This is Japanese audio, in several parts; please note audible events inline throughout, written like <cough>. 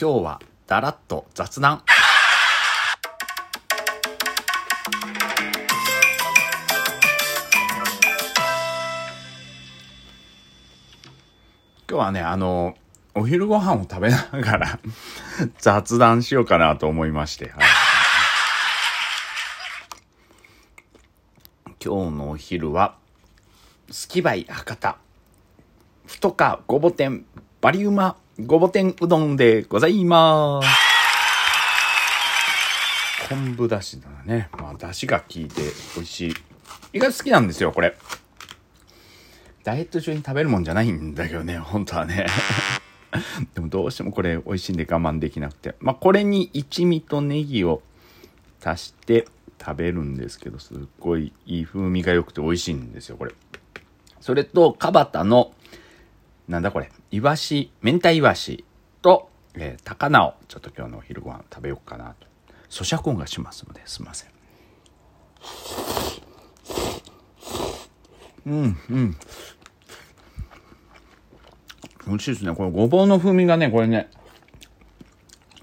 今日はだらっと雑談。今日はね、あの、お昼ご飯を食べながら <laughs> 雑談しようかなと思いまして。はい、今日のお昼は、スキバイ博多、太かごぼ天、バリウマごぼ天うどんでございます。昆布だしだね。まあ、だしが効いて美味しい。意外と好きなんですよ、これ。ダイエット中に食べるもんじゃないんだけどね、本当はね。<laughs> でもどうしてもこれ美味しいんで我慢できなくて。まあ、これに一味とネギを足して食べるんですけど、すっごいいい風味が良くて美味しいんですよ、これ。それと、カバタの、なんだこれ、イワシ、明太イワシと、えー、高菜をちょっと今日のお昼ご飯食べようかなと。咀嚼音がしますので、すいません。うん、うん。美味しいですね。これごぼうの風味がね、これね、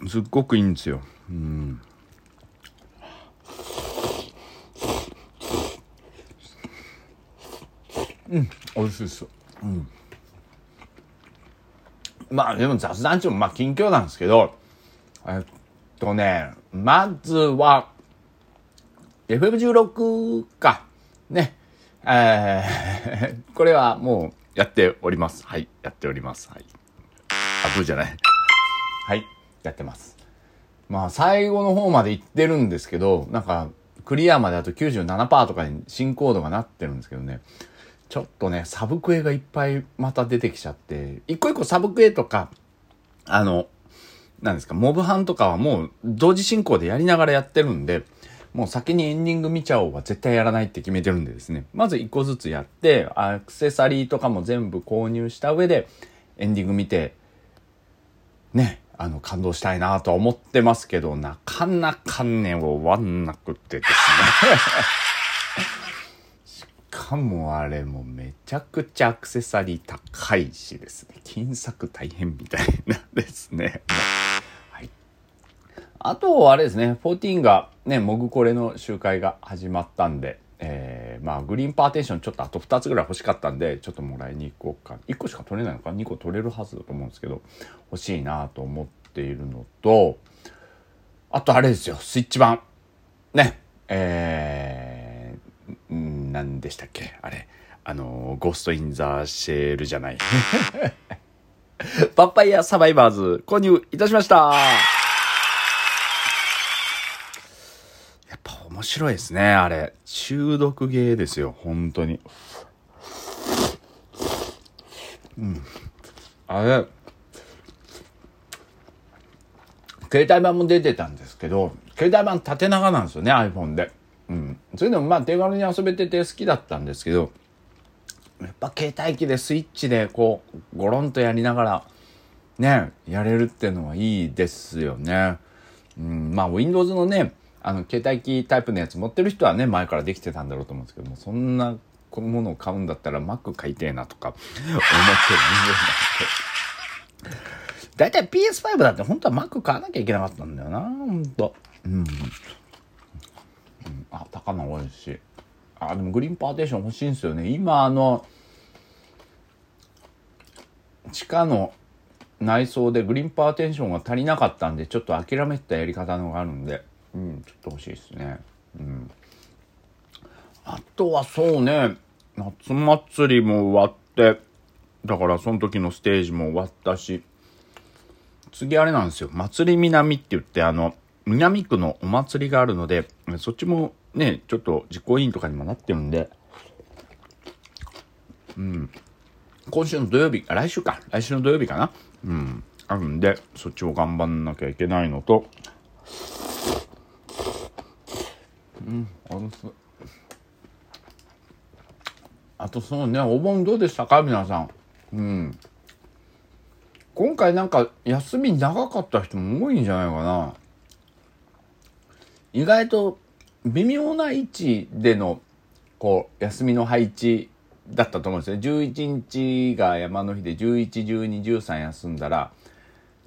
すっごくいいんですよ。うん。うん、美味しいです。うん。まあでも雑談中もまあ近況なんですけど、えっとね、まずは、FM16 か。ね。えー、<laughs> これはもうやっております。はい。やっております。はい。あ、ブーじゃない。はい。やってます。まあ最後の方まで行ってるんですけど、なんか、クリアまであと97%とかに進行度がなってるんですけどね。ちょっとね、サブクエがいっぱいまた出てきちゃって、一個一個サブクエとか、あの、なんですか、モブハンとかはもう同時進行でやりながらやってるんで、もう先にエンディング見ちゃおうは絶対やらないって決めてるんでですね。まず一個ずつやって、アクセサリーとかも全部購入した上で、エンディング見て、ね、あの、感動したいなとは思ってますけど、なかなかね、終わんなくてですね。<laughs> もあれもめちゃくちゃアクセサリー高いしですね、金策大変みたいなですね。はい。あと、あれですね、14がね、モグコレの集会が始まったんで、えー、まあ、グリーンパーテーションちょっとあと2つぐらい欲しかったんで、ちょっともらいに行こうか。1個しか取れないのか ?2 個取れるはずだと思うんですけど、欲しいなと思っているのと、あとあれですよ、スイッチ版。ね、えー、何でしたっけ？あれ。あの、ゴースト・イン・ザ・シェールじゃない。<laughs> パパイヤ・サバイバーズ購入いたしましたやっぱ面白いですね、あれ。中毒ゲーですよ、本当に。うん。あれ、携帯版も出てたんですけど、携帯版縦長なんですよね、iPhone で。うん。それでもまあ手軽に遊べてて好きだったんですけど、やっぱ携帯機でスイッチでこう、ゴロンとやりながら、ね、やれるっていうのはいいですよね。うん、まあ Windows のね、あの、携帯機タイプのやつ持ってる人はね、前からできてたんだろうと思うんですけども、そんなこのものを買うんだったら Mac 買いてえなとか思ってる人間なんで。だいたい PS5 だって本当は Mac 買わなきゃいけなかったんだよな、本当うん。あ、高菜美味しい。あ、でもグリーンパーテーション欲しいんですよね。今あの、地下の内装でグリーンパーテーションが足りなかったんで、ちょっと諦めたやり方のがあるんで、うん、ちょっと欲しいですね。うん。あとはそうね、夏祭りも終わって、だからその時のステージも終わったし、次あれなんですよ。祭り南って言って、あの、南区のお祭りがあるので、そっちもね、ちょっと実行委員とかにもなってるんで、うん。今週の土曜日、来週か。来週の土曜日かな。うん。あるんで、そっちを頑張んなきゃいけないのと、うん、あのあとそのね、お盆どうでしたか？皆さん。うん。今回なんか休み長かった人も多いんじゃないかな。意外と微妙な位置でのこう休みの配置だったと思うんですね。11日が山の日で111213休んだら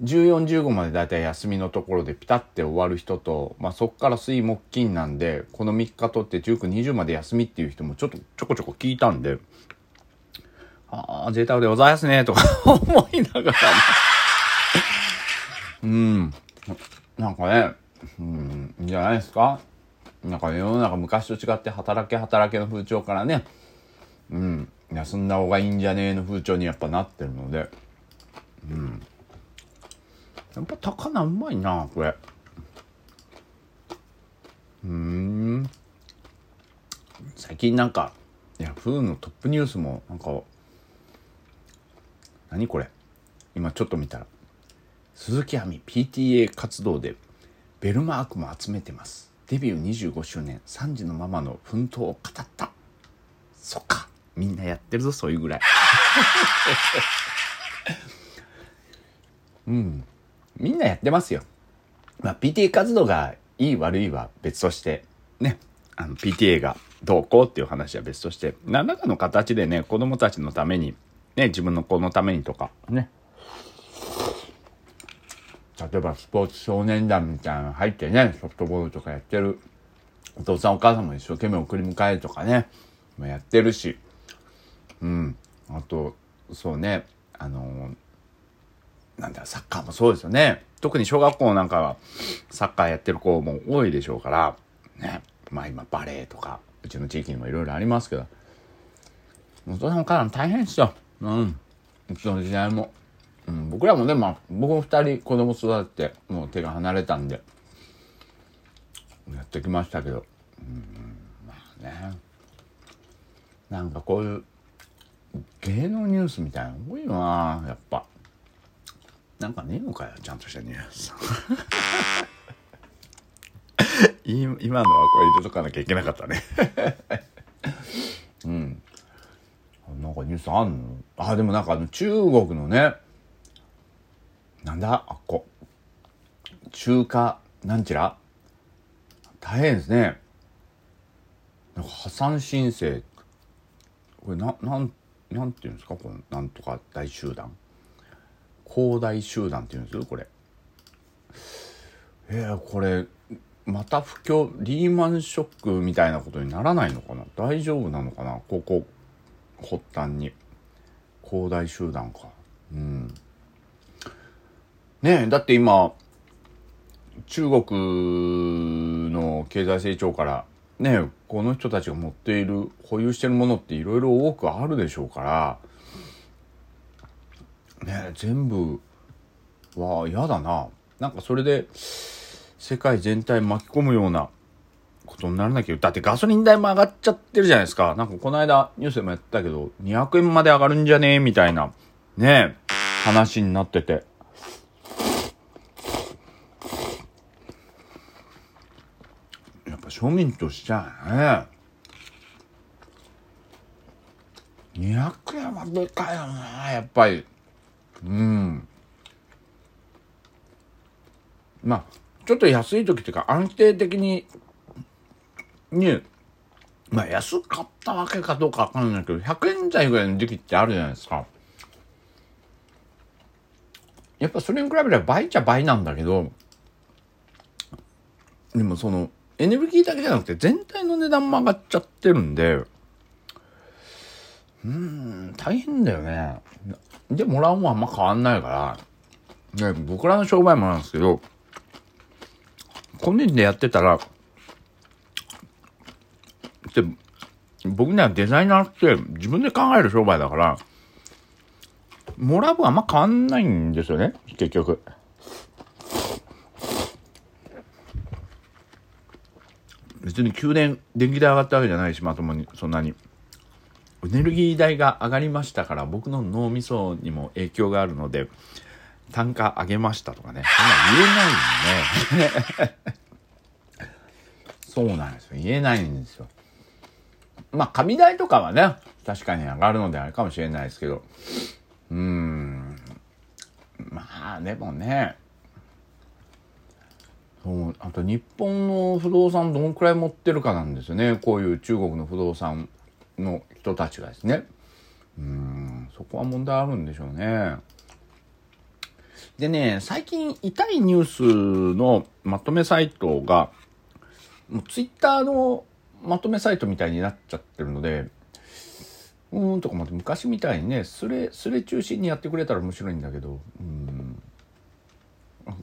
1415までだいたい休みのところでピタッて終わる人と、まあ、そこから水木金なんでこの3日とって1920まで休みっていう人もちょっとちょこちょこ聞いたんでああ贅沢でございますねとか <laughs> 思いながらねうん。なんかねうん。じゃないですか？なんか世の中昔と違って働け働けの風潮からね。うん。休んだ方がいいんじゃねえの風潮にやっぱなってるので。うん。やっぱ高菜うまいなこれ。うん。最近なんかいやフーのトップニュースもなんか何これ？今ちょっと見たら。鈴木亜美 PTA 活動でベルマークも集めてますデビュー25周年3児のママの奮闘を語ったそっかみんなやってるぞそういうぐらい <laughs> うんみんなやってますよ。まあ、PTA 活動がいい悪いは別として、ね、あの PTA がどうこうっていう話は別として、何らかの形でね、子供たちのために、ね、自分の子のためにとか、ね。例えばスポーツ少年団みたいなの入ってね、ソフトボールとかやってるお父さんお母さんも一生懸命送り迎えとかね、やってるし、うん。あと、そうね、あのーなんだサッカーもそうですよね。特に小学校なんかはサッカーやってる子も多いでしょうから、ね。まあ今バレーとか、うちの地域にもいろいろありますけど、お父さんお母さん大変ですよ。うん。うちの時代も。うん、僕らもね、まあ、僕も二人子供育てて、もう手が離れたんで、やってきましたけど、うん、まあね。なんかこういう芸能ニュースみたいなの多いなやっぱ。なんかねえのかよちゃんとしたニュース。<laughs> 今のはこれ入れとかなきゃいけなかったね。<laughs> うん。なんかニュースあんの？あでもなんかあの中国のねなんだあっこ。中華なんちら？大変ですね。なんか破産申請。これななんなんていうんですか？このなんとか大集団。恒大集団っていうんですこれ。えー、これまた不況リーマンショックみたいなことにならないのかな？大丈夫なのかな？ここ発端に。恒大集団か。うん。ねえだって今中国の経済成長からねこの人たちが持っている保有してるものっていろいろ多くあるでしょうからね全部は嫌だな。なんかそれで世界全体巻き込むようなことにならなきゃ。だってガソリン代も上がっちゃってるじゃないですか。なんかこの間ニュースでもやったけど200円まで上がるんじゃねえ？みたいなね話になっててやっぱ庶民としちゃね。200円はでかいよなやっぱり。うん。まあちょっと安い時っていうか安定的にねまあ安かったわけかどうかわかんないけど100円台ぐらいの時期ってあるじゃないですか。やっぱそれに比べれば倍っちゃ倍なんだけどでもそのエネルギーだけじゃなくて全体の値段も上がっちゃってるんで。うーん大変だよね。でもらうもあんま変わんないから、ね、僕らの商売もなんですけど、個人でやってたら、で僕にはデザイナーって自分で考える商売だから、もらう分あんま変わんないんですよね、結局。別に急電、電気代上がったわけじゃないし、まともに、そんなに。エネルギー代が上がりましたから僕の脳みそにも影響があるので単価上げましたとかね。そんな言えないんで。ね <laughs> そうなんですよ。言えないんですよ。まあ紙代とかはね確かに上がるのであれかもしれないですけど。うーん。まあでもねそうあと日本の不動産どのくらい持ってるかなんですよねこういう中国の不動産の人たちがですねうんそこは問題あるんでしょうねでね、最近痛いニュースのまとめサイトが、もうツイッターのまとめサイトみたいになっちゃってるので、うーんとかまで昔みたいにね、スレ、スレ中心にやってくれたら面白いんだけど、うん。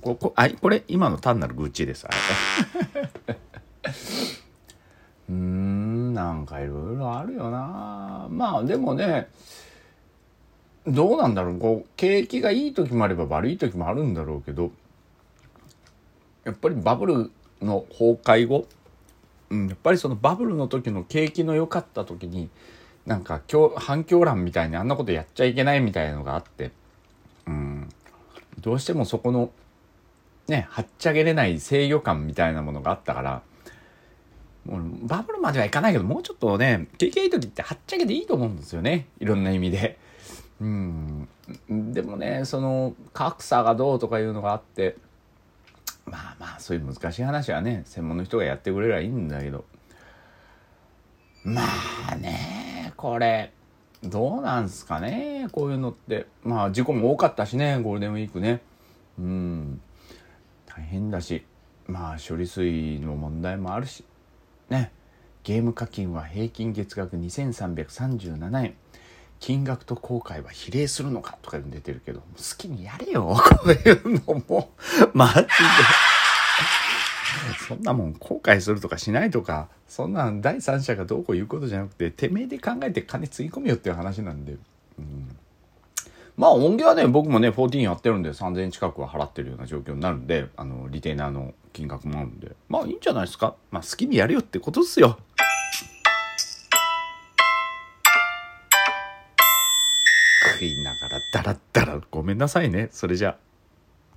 ここあこれ今の単なる愚痴です。あれ。<laughs> うんなんかいろいろあるよな。まあでもねどうなんだろう。こう景気がいい時もあれば悪い時もあるんだろうけどやっぱりバブルの崩壊後、うん、やっぱりそのバブルの時の景気の良かった時になんか反響欄みたいにあんなことやっちゃいけないみたいのがあって、うん、どうしてもそこのねはっちゃげれない制御感みたいなものがあったからもうバブルまではいかないけどもうちょっとね景気がいい時ってはっちゃけていいと思うんですよね。いろんな意味で。うん、でもねその格差がどうとかいうのがあってまあまあそういう難しい話はね専門の人がやってくれればいいんだけど。まあねこれどうなんすかねこういうのって。まあ事故も多かったしねゴールデンウィークね。うん。大変だしまあ処理水の問題もあるしね。ゲーム課金は平均月額2337円。金額と後悔は比例するのかとか出てるけど好きにやれよ <laughs> こういうのも。<laughs> マジで。<laughs> そんなもん後悔するとかしないとかそんなん第三者がどうこう言うことじゃなくててめえで考えて金つぎ込みよっていう話なんで、うん、まあ音源はね僕もね14やってるんで3000円近くは払ってるような状況になるんであのリテイナーの金額もあるんで。まあいいんじゃないですか。まあ好きにやるよってことっすよ。食いながらダラッダラごめんなさいね。それじゃあ。